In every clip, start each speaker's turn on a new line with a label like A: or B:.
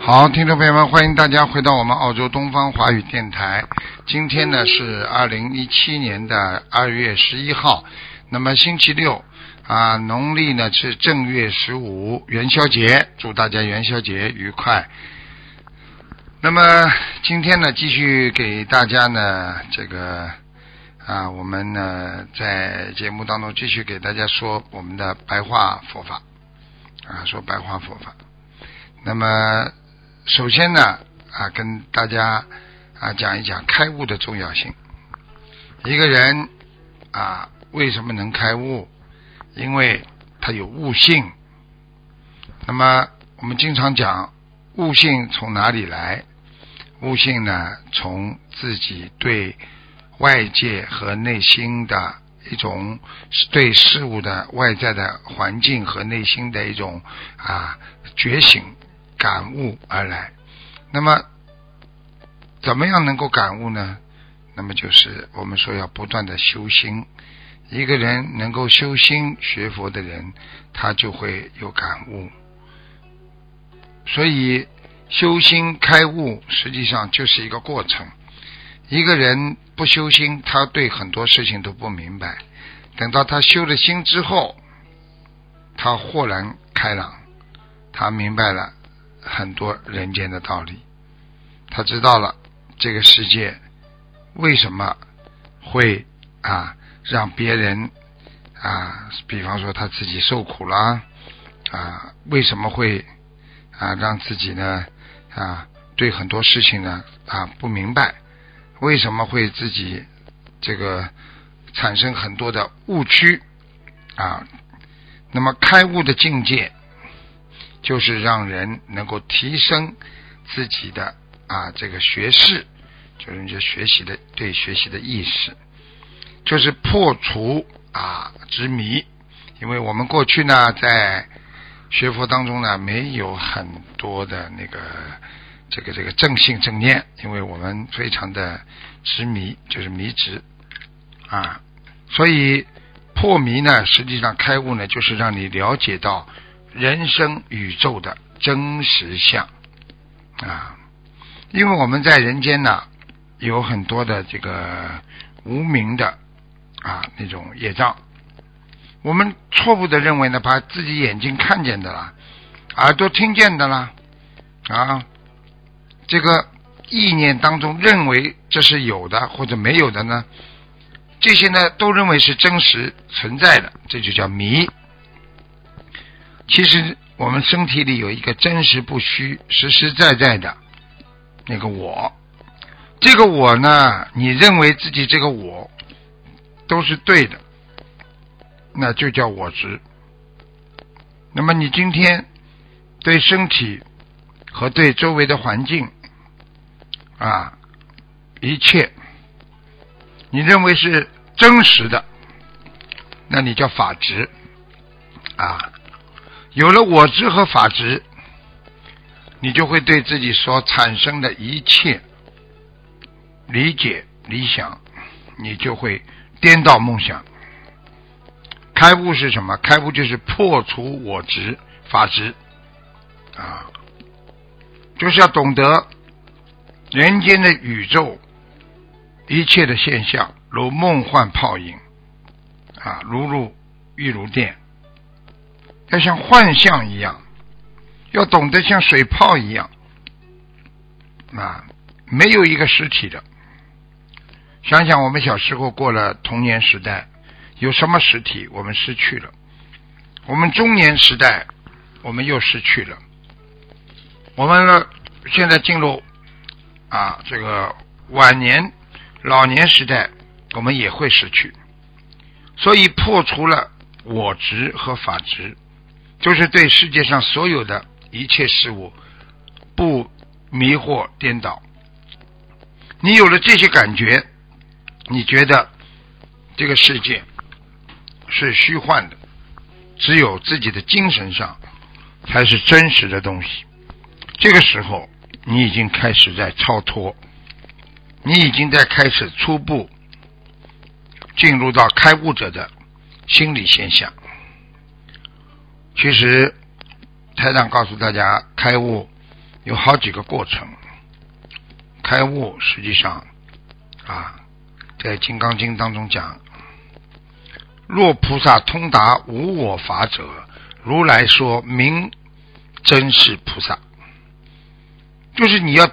A: 好，听众朋友们，欢迎大家回到我们澳洲东方华语电台。今天呢是二零一七年的二月十一号，那么星期六啊，农历呢是正月十五元宵节，祝大家元宵节愉快。那么今天呢，继续给大家呢这个啊，我们呢在节目当中继续给大家说我们的白话佛法啊，说白话佛法。那么首先呢啊，跟大家啊讲一讲开悟的重要性。一个人啊，为什么能开悟？因为他有悟性。那么我们经常讲悟性从哪里来？悟性呢，从自己对外界和内心的一种对事物的外在的环境和内心的一种啊觉醒感悟而来。那么，怎么样能够感悟呢？那么就是我们说要不断的修心。一个人能够修心学佛的人，他就会有感悟。所以。修心开悟，实际上就是一个过程。一个人不修心，他对很多事情都不明白。等到他修了心之后，他豁然开朗，他明白了很多人间的道理。他知道了这个世界为什么会啊让别人啊，比方说他自己受苦了啊，为什么会啊让自己呢？啊，对很多事情呢啊不明白，为什么会自己这个产生很多的误区啊？那么开悟的境界，就是让人能够提升自己的啊这个学识，就是你学习的对学习的意识，就是破除啊执迷。因为我们过去呢在。学佛当中呢，没有很多的那个这个这个正信正念，因为我们非常的执迷，就是迷执啊。所以破迷呢，实际上开悟呢，就是让你了解到人生宇宙的真实相啊。因为我们在人间呢，有很多的这个无名的啊那种业障。我们错误的认为呢，把自己眼睛看见的啦，耳朵听见的啦，啊，这个意念当中认为这是有的或者没有的呢，这些呢都认为是真实存在的，这就叫迷。其实我们身体里有一个真实不虚、实实在在的那个我，这个我呢，你认为自己这个我都是对的。那就叫我执。那么你今天对身体和对周围的环境啊，一切你认为是真实的，那你叫法执啊。有了我执和法执，你就会对自己所产生的一切理解、理想，你就会颠倒梦想。开悟是什么？开悟就是破除我执法执啊，就是要懂得人间的宇宙一切的现象，如梦幻泡影啊，如入玉如电，要像幻象一样，要懂得像水泡一样啊，没有一个实体的。想想我们小时候过了童年时代。有什么实体我们失去了？我们中年时代我们又失去了。我们现在进入啊这个晚年老年时代，我们也会失去。所以破除了我执和法执，就是对世界上所有的一切事物不迷惑颠倒。你有了这些感觉，你觉得这个世界是虚幻的，只有自己的精神上才是真实的东西。这个时候，你已经开始在超脱，你已经在开始初步进入到开悟者的心理现象。其实，台长告诉大家，开悟有好几个过程。开悟实际上啊，在《金刚经》当中讲：“若菩萨通达无我法者，如来说明真是菩萨。”就是你要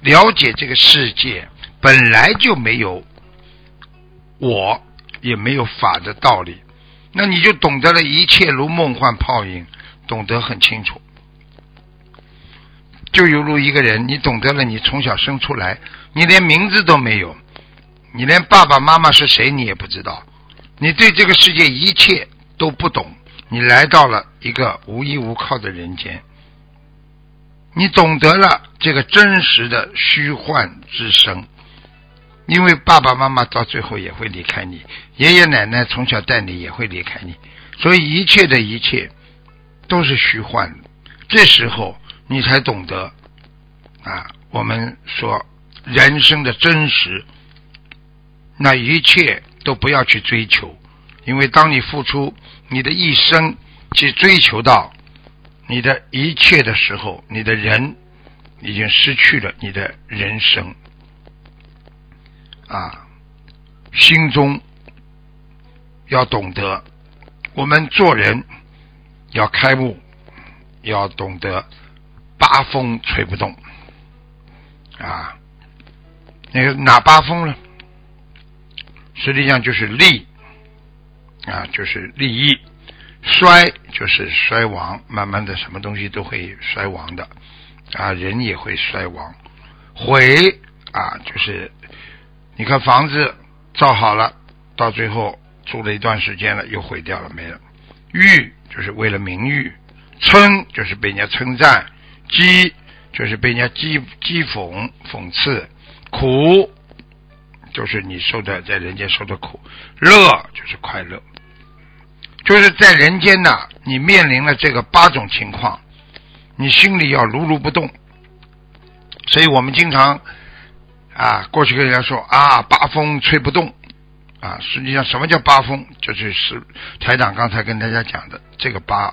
A: 了解这个世界本来就没有我，也没有法的道理，那你就懂得了一切如梦幻泡影，懂得很清楚。就犹如一个人，你懂得了，你从小生出来，你连名字都没有，你连爸爸妈妈是谁你也不知道，你对这个世界一切都不懂，你来到了一个无依无靠的人间，你懂得了这个真实的虚幻之生，因为爸爸妈妈到最后也会离开你，爷爷奶奶从小带你也会离开你，所以一切的一切都是虚幻的，这时候。你才懂得啊！我们说人生的真实，那一切都不要去追求，因为当你付出你的一生去追求到你的一切的时候，你的人已经失去了你的人生啊！心中要懂得，我们做人要开悟，要懂得。八风吹不动啊！那个哪八风呢？实际上就是利啊，就是利益；衰就是衰亡，慢慢的什么东西都会衰亡的啊，人也会衰亡。毁啊，就是你看房子造好了，到最后住了一段时间了，又毁掉了，没了。誉就是为了名誉，称就是被人家称赞。讥就是被人家讥讥讽、讽刺；苦就是你受的在人间受的苦；乐就是快乐。就是在人间呢，你面临了这个八种情况，你心里要如如不动。所以我们经常啊，过去跟人家说啊，八风吹不动啊。实际上，什么叫八风？就是是台长刚才跟大家讲的这个八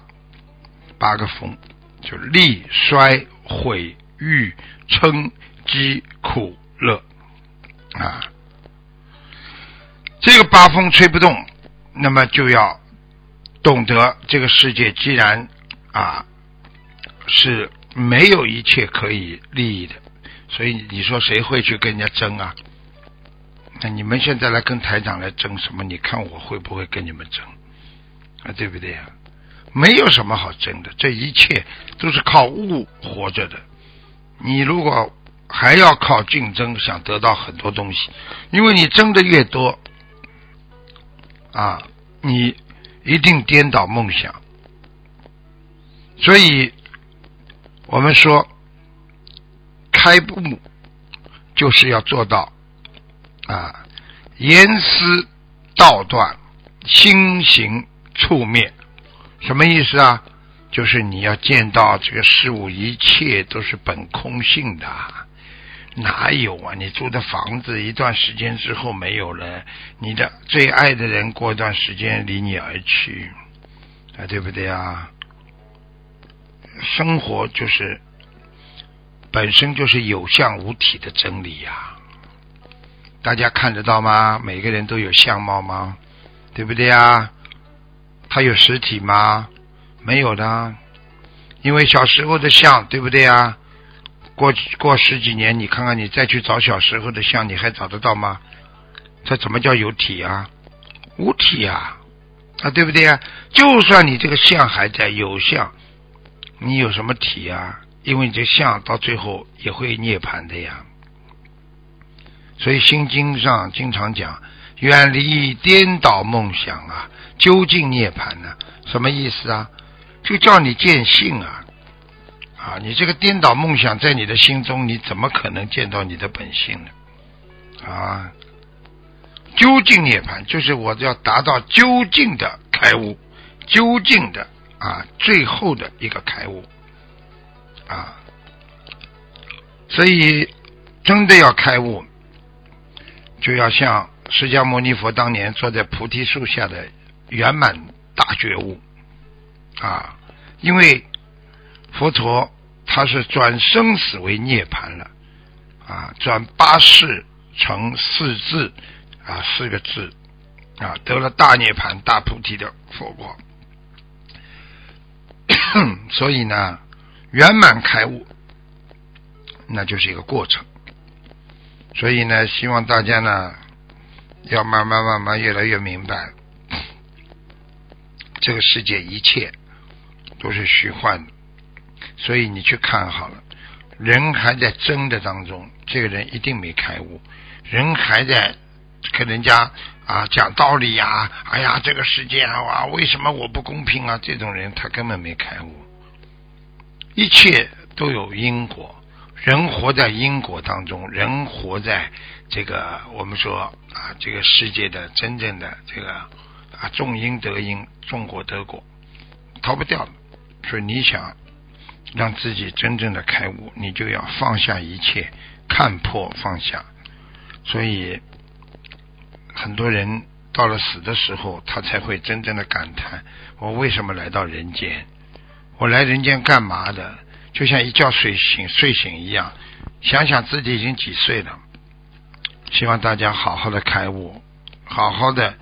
A: 八个风。就利衰毁誉称疾苦乐啊，这个八风吹不动，那么就要懂得这个世界既然啊是没有一切可以利益的，所以你说谁会去跟人家争啊？那你们现在来跟台长来争什么？你看我会不会跟你们争啊？对不对呀？没有什么好争的，这一切都是靠物活着的。你如果还要靠竞争，想得到很多东西，因为你争的越多，啊，你一定颠倒梦想。所以，我们说开悟就是要做到啊，严丝道断，心行处灭。什么意思啊？就是你要见到这个事物，一切都是本空性的，哪有啊？你住的房子一段时间之后没有了，你的最爱的人过一段时间离你而去，啊，对不对啊？生活就是本身就是有相无体的真理呀，大家看得到吗？每个人都有相貌吗？对不对啊？它有实体吗？没有的，因为小时候的像，对不对啊？过过十几年，你看看你再去找小时候的像，你还找得到吗？这怎么叫有体啊？无体啊，啊，对不对啊？就算你这个像还在有相，你有什么体啊？因为你这相到最后也会涅槃的呀。所以《心经》上经常讲，远离颠倒梦想啊。究竟涅槃呢？什么意思啊？就叫你见性啊！啊，你这个颠倒梦想在你的心中，你怎么可能见到你的本性呢？啊，究竟涅槃就是我要达到究竟的开悟，究竟的啊，最后的一个开悟啊。所以，真的要开悟，就要像释迦牟尼佛当年坐在菩提树下的圆满大觉悟啊！因为佛陀他是转生死为涅槃了啊，转八世成四字啊，四个字啊，得了大涅槃、大菩提的佛果。所以呢，圆满开悟。那就是一个过程，所以呢，希望大家呢，要慢慢慢慢越来越明白，这个世界一切都是虚幻的，所以你去看好了，人还在争的当中，这个人一定没开悟；人还在跟人家啊讲道理呀，哎呀，这个世界啊，为什么我不公平啊？这种人他根本没开悟，一切都有因果。人活在因果当中，人活在这个我们说啊，这个世界的真正的这个啊，种因得因，种果得果，逃不掉的。所以你想让自己真正的开悟，你就要放下一切，看破放下。所以很多人到了死的时候，他才会真正的感叹：我为什么来到人间？我来人间干嘛的？就像一觉睡醒睡醒一样，想想自己已经几岁了。希望大家好好的开悟，好好的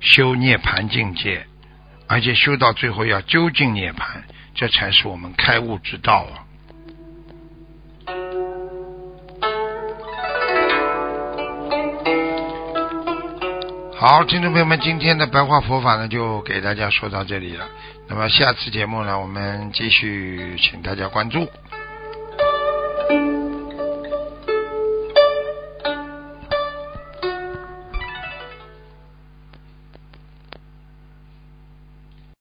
A: 修涅盘境界，而且修到最后要究竟涅盘，这才是我们开悟之道啊！好，听众朋友们，今天的白话佛法呢，就给大家说到这里了。那么下次节目呢，我们继续，请大家关注。